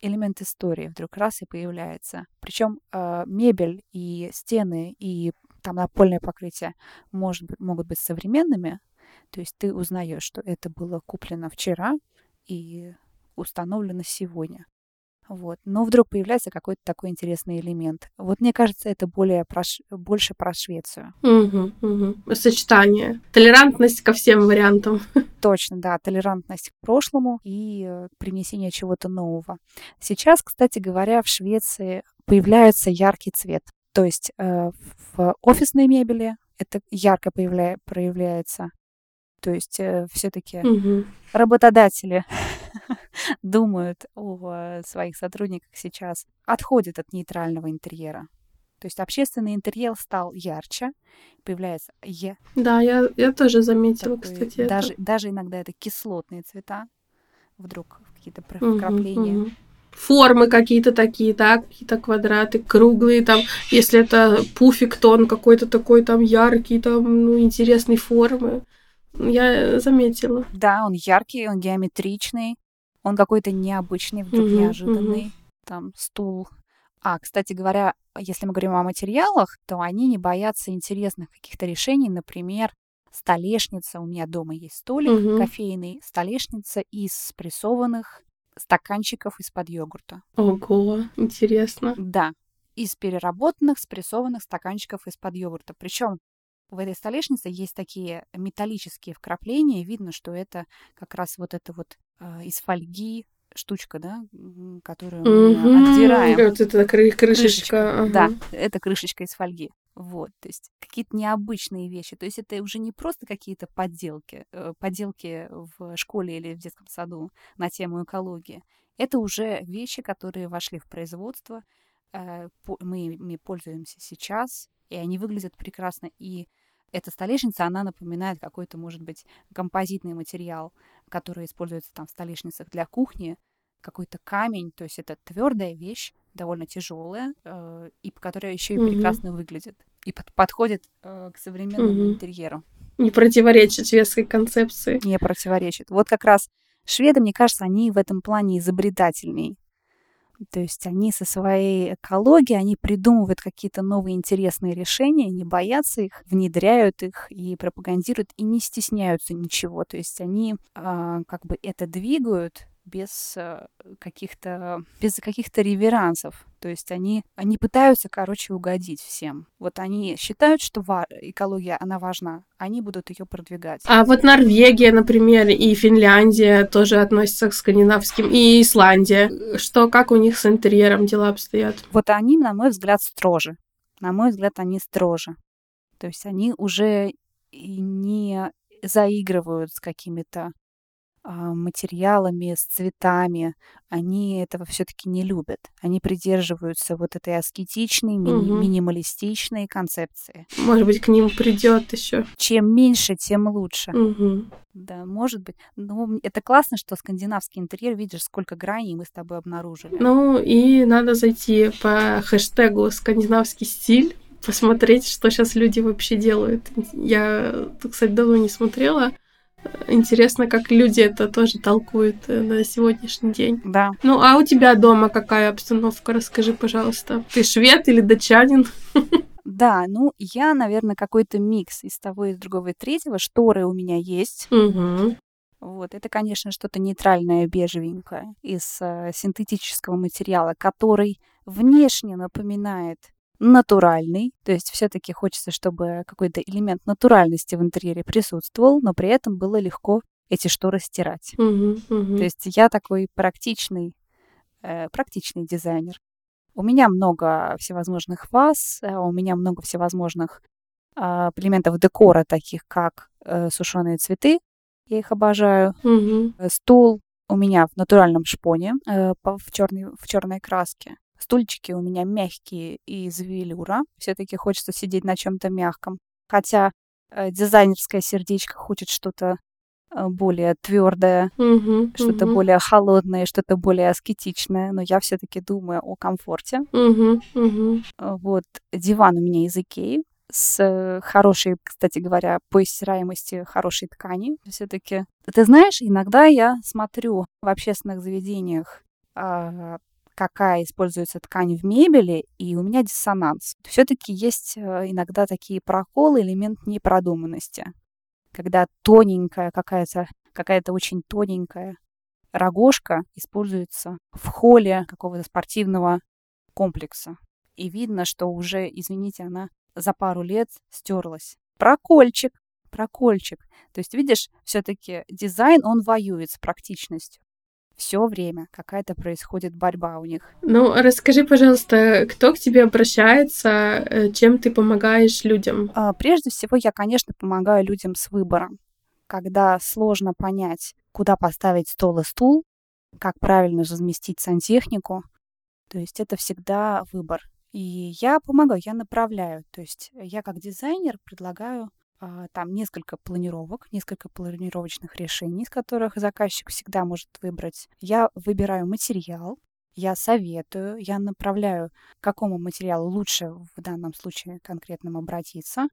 элемент истории вдруг раз и появляется. Причем а, мебель и стены и там напольное покрытие может, могут быть современными. То есть ты узнаешь, что это было куплено вчера и установлено сегодня. Вот. Но вдруг появляется какой-то такой интересный элемент. Вот мне кажется, это более про, больше про Швецию. Угу, угу. Сочетание. Толерантность ко всем вариантам. [LAUGHS] Точно, да. Толерантность к прошлому и э, привнесение чего-то нового. Сейчас, кстати говоря, в Швеции появляется яркий цвет. То есть э, в офисной мебели это ярко появля... проявляется. То есть э, все-таки угу. работодатели [LAUGHS] думают о своих сотрудниках сейчас, отходят от нейтрального интерьера. То есть общественный интерьер стал ярче, появляется Е. Да, я, я тоже заметила, Такой, кстати. Даже, это. даже иногда это кислотные цвета, вдруг какие-то вкрапления. Угу, угу. Формы какие-то такие, да, какие-то квадраты, круглые, там, если это пуфик, то он какой-то такой там яркий, там, ну, интересной формы. Я заметила. Да, он яркий, он геометричный. Он какой-то необычный, вдруг угу, неожиданный. Угу. Там стул. А, кстати говоря, если мы говорим о материалах, то они не боятся интересных каких-то решений. Например, столешница. У меня дома есть столик угу. кофейный. Столешница из прессованных стаканчиков из-под йогурта. Ого, интересно. Да, из переработанных, спрессованных стаканчиков из-под йогурта. Причем в этой столешнице есть такие металлические вкрапления. Видно, что это как раз вот это вот э, из фольги штучка, да, которую мы Мгм. отдираем. Вот это кры- крышечка. ага. Да, это крышечка из фольги. Вот, то есть какие-то необычные вещи. То есть это уже не просто какие-то подделки, э, поделки в школе или в детском саду на тему экологии. Это уже вещи, которые вошли в производство, э, мы ими пользуемся сейчас, и они выглядят прекрасно. И эта столешница, она напоминает какой-то, может быть, композитный материал, который используется там в столешницах для кухни, какой-то камень, то есть это твердая вещь, довольно тяжелая, э, и которая еще и Мгм. прекрасно выглядит и под- подходит э, к современному Мгм. интерьеру, Не противоречит шведской концепции. не противоречит. Вот как раз шведы, мне кажется, они в этом плане изобретательней. То есть они со своей экологией, они придумывают какие-то новые интересные решения, не боятся их, внедряют их и пропагандируют, и не стесняются ничего. То есть они а, как бы это двигают без а, каких-то без каких-то реверансов. То есть они, они пытаются, короче, угодить всем. Вот они считают, что ва- экология, она важна, они будут ее продвигать. А вот Норвегия, например, и Финляндия тоже относятся к скандинавским, и Исландия. Что, как у них с интерьером дела обстоят? Вот они, на мой взгляд, строже. На мой взгляд, они строже. То есть они уже не заигрывают с какими-то материалами, с цветами. Они этого все-таки не любят. Они придерживаются вот этой аскетичной, мини- Мгм. минималистичной концепции. Может быть, к ним придет еще. Чем меньше, тем лучше. Мгм. Да, может быть. Ну, это классно, что скандинавский интерьер, видишь, сколько граней мы с тобой обнаружили. Ну и надо зайти по хэштегу скандинавский стиль, посмотреть, что сейчас люди вообще делают. Я, кстати, давно не смотрела. Интересно, как люди это тоже толкуют э, на сегодняшний день. Да. Ну, а у тебя дома какая обстановка? Расскажи, пожалуйста. Ты швед или датчанин? [LAUGHS] Да, ну, я, наверное, какой-то микс из того, из другого, и третьего. Шторы у меня есть. Угу. Вот, это, конечно, что-то нейтральное, бежевенькое из э, синтетического материала, который внешне напоминает натуральный, то есть все-таки хочется, чтобы какой-то элемент натуральности в интерьере присутствовал, но при этом было легко эти шторы стирать. Угу. Угу. То есть я такой практичный, э, практичный дизайнер. У меня много всевозможных ваз, э, у меня много всевозможных а, элементов декора, таких как э, сушеные цветы. Я их обожаю. Угу. Э, Стул у меня в натуральном шпоне, э, в, черной, в черной краске. Стульчики у меня мягкие и из велюра. Все-таки хочется сидеть на чем-то мягком. Хотя э, дизайнерское сердечко хочет что-то э, более твердое, Угу. что-то более холодное, что-то более аскетичное. Но я все-таки думаю о комфорте. Угу. Угу. Вот диван у меня из Икеи с хорошей, кстати говоря, по стираемости хорошей ткани. Все-таки, ты знаешь, иногда я смотрю в общественных заведениях, а, какая используется ткань в мебели, и у меня диссонанс. Все-таки есть э, иногда такие проколы, элемент непродуманности, когда тоненькая какая-то, какая-то очень тоненькая рогожка используется в холле какого-то спортивного комплекса. И видно, что уже, извините, она за пару лет стерлась. Прокольчик, прокольчик. То есть, видишь, все-таки дизайн, он воюет с практичностью. Все время какая-то происходит борьба у них. Ну, расскажи, пожалуйста, кто к тебе обращается, э, чем ты помогаешь людям? А, Прежде всего, я, конечно, помогаю людям с выбором. Когда сложно понять, куда поставить стол и стул, как правильно разместить сантехнику, то есть это всегда выбор. И я помогаю, я направляю. То есть я как дизайнер предлагаю там несколько планировок, несколько планировочных решений, из которых заказчик всегда может выбрать. Я выбираю материал, я советую, я направляю, к какому материалу лучше в данном случае конкретном обратиться.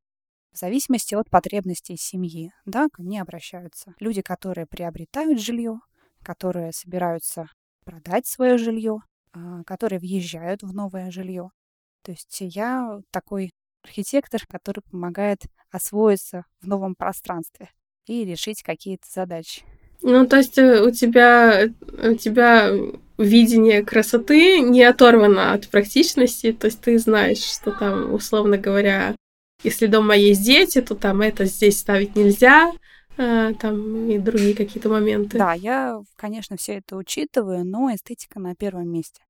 В зависимости от потребностей семьи, да, ко мне обращаются люди, которые приобретают жилье, которые собираются продать свое жилье, а, которые въезжают в новое жилье. То есть я такой архитектор, который помогает освоиться в новом пространстве и решить какие-то задачи. Ну, то есть э, у тебя, у тебя видение красоты не оторвано от практичности, то есть ты знаешь, что там, условно говоря, если дома есть дети, то там это здесь ставить нельзя, а, там и другие какие-то моменты. Да, я, конечно, все это учитываю, но эстетика на первом месте.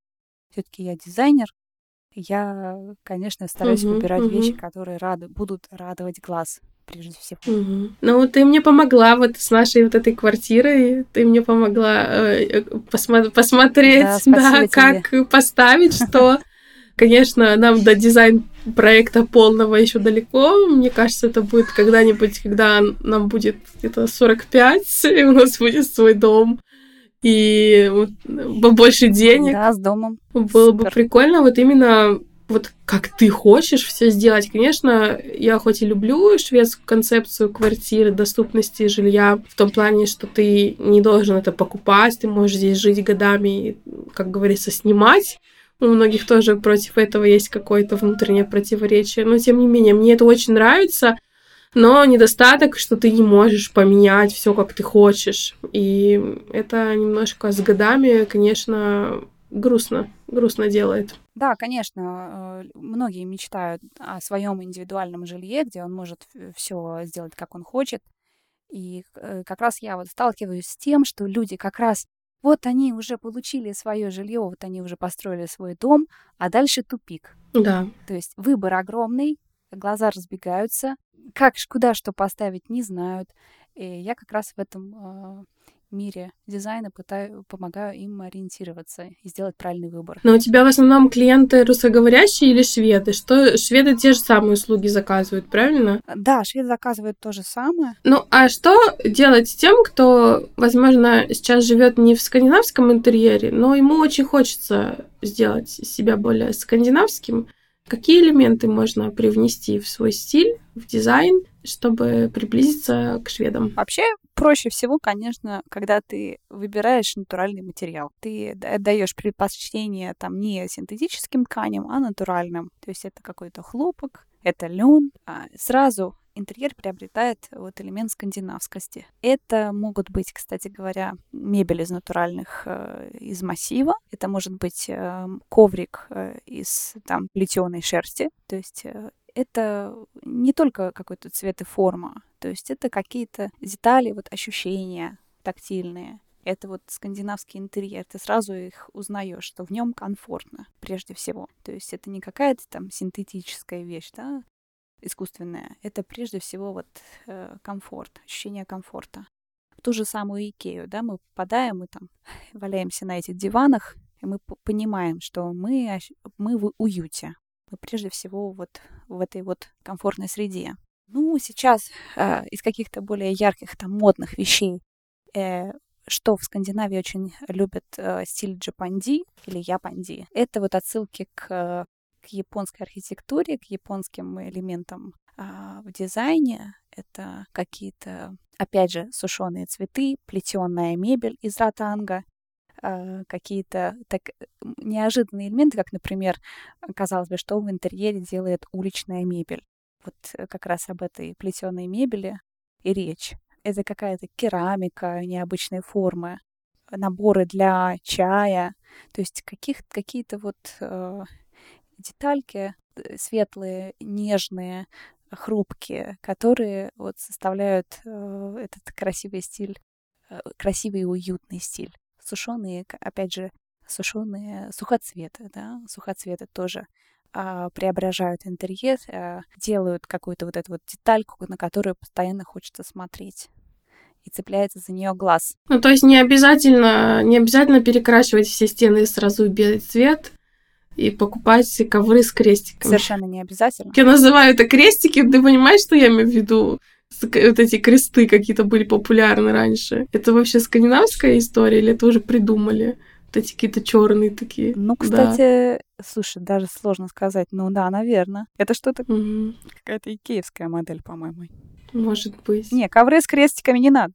Все-таки я дизайнер, я, конечно, стараюсь угу, выбирать угу. вещи, которые рады, будут радовать глаз прежде всего. Угу. Ну, ты мне помогла вот с нашей вот этой квартирой, ты мне помогла э, посмо- посмотреть, да, да как поставить, что, конечно, нам до дизайн проекта полного еще далеко. Мне кажется, это будет когда-нибудь, когда нам будет где-то 45, [LAUGHS] и у нас будет свой дом и побольше денег. Да, с домом. Было Супер. бы прикольно вот именно вот как ты хочешь все сделать. Конечно, я хоть и люблю шведскую концепцию квартиры, доступности жилья, в том плане, что ты не должен это покупать, ты можешь здесь жить годами и, как говорится, снимать. У многих тоже против этого есть какое-то внутреннее противоречие. Но, тем не менее, мне это очень нравится. Но недостаток, что ты не можешь поменять все, как ты хочешь. И это немножко с годами, конечно, грустно, грустно делает. Да, конечно, э, многие мечтают о своем индивидуальном жилье, где он может все сделать, как он хочет. И э, как раз я вот сталкиваюсь с тем, что люди как раз вот они уже получили свое жилье, вот они уже построили свой дом, а дальше тупик. Да. То есть выбор огромный, глаза разбегаются, как, куда что поставить, не знают. И я как раз в этом э, мире дизайна пытаю, помогаю им ориентироваться и сделать правильный выбор. Но у тебя в основном клиенты русскоговорящие или шведы? Что шведы те же самые услуги заказывают, правильно? Да, шведы заказывают то же самое. Ну, а что делать с тем, кто, возможно, сейчас живет не в скандинавском интерьере, но ему очень хочется сделать себя более скандинавским? Какие элементы можно привнести в свой стиль, в дизайн, чтобы приблизиться к шведам? Вообще проще всего, конечно, когда ты выбираешь натуральный материал. Ты даешь предпочтение там не синтетическим тканям, а натуральным. То есть это какой-то хлопок, это лен. А сразу интерьер приобретает вот элемент скандинавскости. Это могут быть, кстати говоря, мебель из натуральных, э, из массива. Это может быть э, коврик э, из там плетеной шерсти. То есть это не только какой-то цвет и форма, то есть это какие-то детали, вот ощущения тактильные. Это вот скандинавский интерьер. Ты сразу их узнаешь, что в нем комфортно, прежде всего. То есть это не какая-то там синтетическая вещь, да, искусственное, это прежде всего вот э, комфорт, ощущение комфорта. В ту же самую Икею, да, мы попадаем, мы там [LAUGHS] валяемся на этих диванах, и мы понимаем, что мы, мы в уюте. Мы прежде всего вот в этой вот комфортной среде. Ну, сейчас э, из каких-то более ярких, там, модных вещей, э, что в Скандинавии очень любят э, стиль джапанди или япанди, это вот отсылки к к японской архитектуре, к японским элементам а, в дизайне. Это какие-то, опять же, сушеные цветы, плетеная мебель из ротанга, а, какие-то так неожиданные элементы, как, например, казалось бы, что в интерьере делает уличная мебель. Вот э, как раз об этой плетеной мебели и речь. Это какая-то керамика необычной формы, наборы для чая, то есть каких, какие-то вот э, детальки э, светлые, нежные, хрупкие, которые вот составляют э, этот красивый стиль, э, красивый и уютный стиль. Сушеные, опять же, сушеные сухоцветы, да, сухоцветы тоже а, преображают интерьер, а, делают какую-то вот эту вот детальку, на которую постоянно хочется смотреть и цепляется за нее глаз. Ну, то есть не обязательно, не обязательно перекрашивать все стены сразу в белый цвет и покупать ковры с крестиками. Совершенно не обязательно. Я называю это крестики, ты понимаешь, что я имею в виду? Вот эти кресты какие-то были популярны раньше. Это вообще скандинавская история или это уже придумали? Вот эти какие-то черные такие. Ну, кстати, да. слушай, даже сложно сказать. Ну да, наверное. Это что-то угу. какая-то икеевская модель, по-моему. Может быть. Не, ковры с крестиками не надо.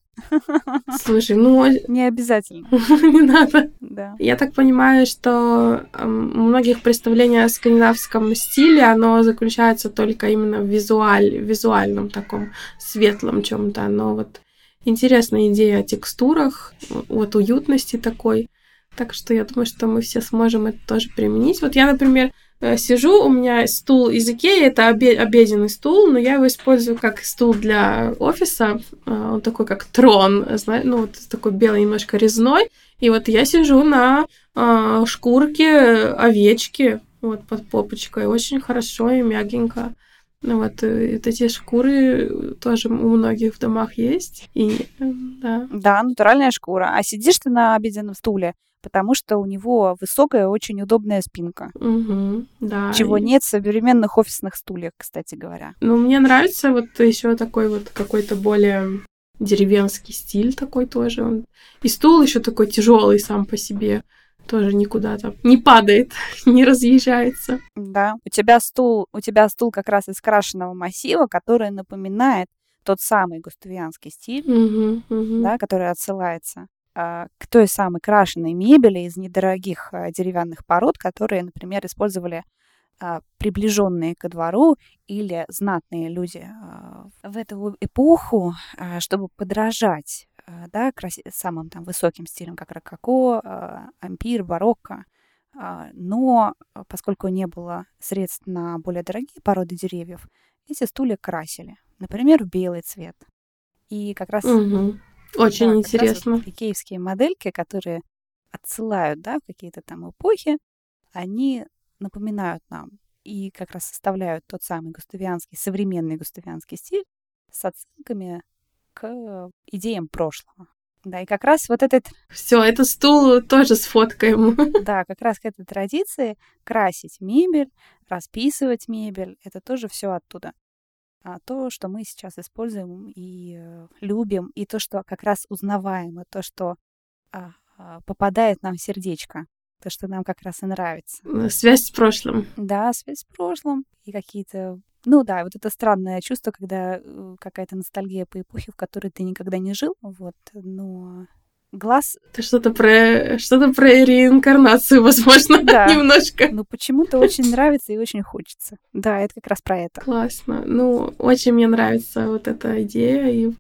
Слушай, ну... Не обязательно. [LAUGHS] не надо. Да. Я так понимаю, что у многих представление о скандинавском стиле, оно заключается только именно в визуаль, визуальном таком светлом чем-то. Но вот интересная идея о текстурах, вот уютности такой. Так что я думаю, что мы все сможем это тоже применить. Вот я, например, сижу, у меня стул из Икеи, это обеденный стул, но я его использую как стул для офиса. Э, он такой, как трон, ну, вот такой белый, немножко резной. И вот я сижу на э, шкурке овечки, вот под попочкой. Очень хорошо и мягенько. Ну вот, э, вот эти шкуры тоже у многих в домах есть. И, да. Да, натуральная шкура. А сидишь ты на обеденном стуле, потому что у него высокая, очень удобная спинка. Угу, да. Чего и... нет в современных офисных стульях, кстати говоря. Ну, мне нравится вот еще такой вот какой-то более деревенский стиль такой тоже. И стул еще такой тяжелый сам по себе тоже никуда там не падает, [LAUGHS] не разъезжается. Да, у тебя стул, у тебя стул как раз из крашеного массива, который напоминает тот самый густавианский стиль, угу, угу. да, который отсылается а, к той самой крашеной мебели из недорогих а, деревянных пород, которые, например, использовали а, приближенные ко двору или знатные люди в эту эпоху, чтобы подражать Э, да, краси- самым там высоким стилем, как рококо, э, ампир, барокко. А, но поскольку не было средств на более дорогие породы деревьев, эти стулья красили, например, в белый цвет. И как раз... Угу. Очень да, интересно. вот икеевские модельки, которые отсылают да, в какие-то там эпохи, они напоминают нам и как раз составляют тот самый густавианский, современный густавианский стиль с отсылками к идеям прошлого. Да, и как раз вот этот... Все, это стул тоже сфоткаем. [LAUGHS] Да, как раз к этой традиции красить мебель, расписывать мебель, это тоже все оттуда. А то, что мы сейчас используем и э, любим, и то, что как раз узнаваемо, то, что а, а, попадает нам в сердечко, то, что нам как раз и нравится. Связь с прошлым. Да, связь с прошлым и какие-то ну да, вот это странное чувство, когда э, какая-то ностальгия по эпохе, в которой ты никогда не жил, вот, но глаз... Это что-то про, что-то про реинкарнацию, возможно, да. [LAUGHS] немножко. Ну, почему-то очень нравится и очень хочется. Да, это как раз про это. Классно. Ну, очень мне нравится вот эта идея, и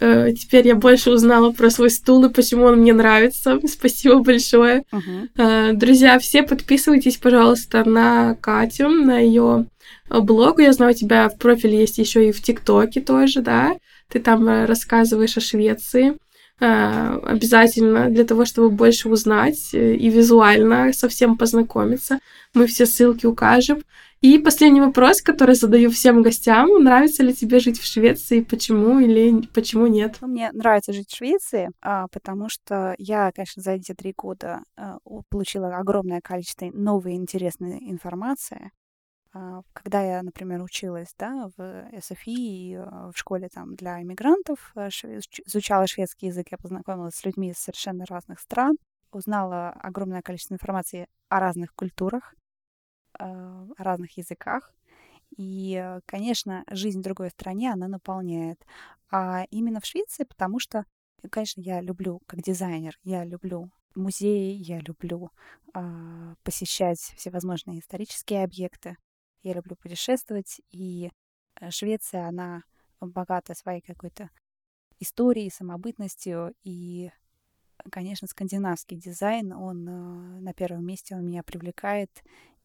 э, теперь я больше узнала про свой стул и почему он мне нравится. [LAUGHS] Спасибо большое. Угу. Э, друзья, все подписывайтесь, пожалуйста, на Катю, на ее блогу. Я знаю, у тебя в профиле есть еще и в ТикТоке тоже, да? Ты там э, рассказываешь о Швеции. Э, обязательно для того, чтобы больше узнать э, и визуально совсем познакомиться. Мы все ссылки укажем. И последний вопрос, который задаю всем гостям. Нравится ли тебе жить в Швеции? Почему или почему нет? Мне нравится жить в Швеции, а, потому что я, конечно, за эти три года получила огромное количество новой интересной информации. А, когда я, например, училась да, в СФИ а, в школе там, для иммигрантов, э, изучала шведский язык, я познакомилась с людьми из совершенно разных стран, узнала огромное количество информации о разных культурах, а, о разных языках. И, конечно, жизнь в другой стране, она наполняет. А именно в Швеции, потому что, конечно, я люблю, как дизайнер, я люблю музеи, я люблю э, посещать всевозможные исторические объекты. Я люблю путешествовать, и э, Швеция, она богата своей какой-то историей, самобытностью, и, конечно, скандинавский дизайн, он э, на первом месте, он меня привлекает,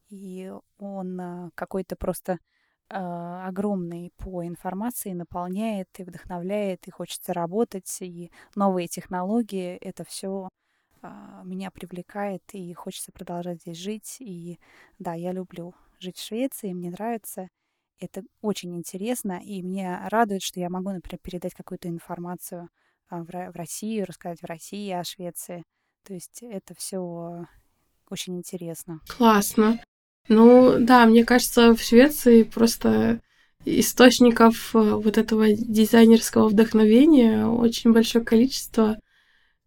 и он э, какой-то просто огромный по информации, наполняет и вдохновляет, и хочется работать, и новые технологии, это все меня привлекает, и хочется продолжать здесь жить, и да, я люблю жить в Швеции, мне нравится. Это очень интересно, и мне радует, что я могу, например, передать какую-то информацию а, в Россию, рассказать в России о Швеции. То есть это все очень интересно. Классно. Ну да, мне кажется, в Швеции просто источников э, вот этого дизайнерского вдохновения очень большое количество.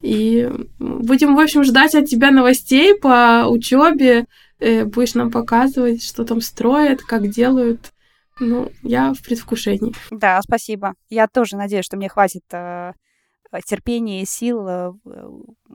И будем, в общем, ждать от тебя новостей по учебе, э, будешь нам показывать, что там строят, как делают. Ну, я в предвкушении. Да, спасибо. Я тоже надеюсь, что мне хватит э, терпения и сил э,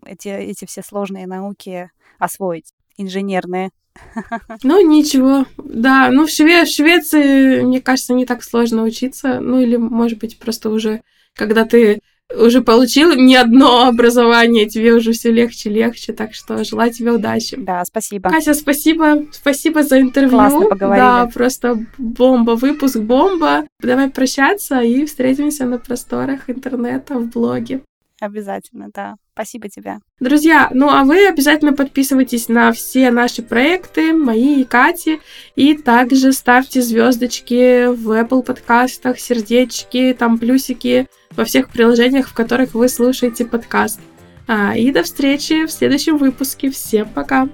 эти, эти все сложные науки освоить, инженерные. [LAUGHS] Ну, ничего. Да, ну, в, Шве- в Швеции, мне кажется, не так сложно учиться. Ну, или, может быть, просто уже, когда ты уже получил не одно образование, тебе уже все легче легче, так что желаю тебе удачи. Да, спасибо. Катя, спасибо, спасибо за интервью. Классно поговорили. Да, просто бомба, выпуск бомба. Давай прощаться и встретимся на просторах интернета в блоге. Обязательно, да. Спасибо тебе. Друзья, ну а вы обязательно подписывайтесь на все наши проекты, мои и Кати, и также ставьте звездочки в Apple подкастах, сердечки, там плюсики во всех приложениях, в которых вы слушаете подкаст. А, и до встречи в следующем выпуске. Всем пока!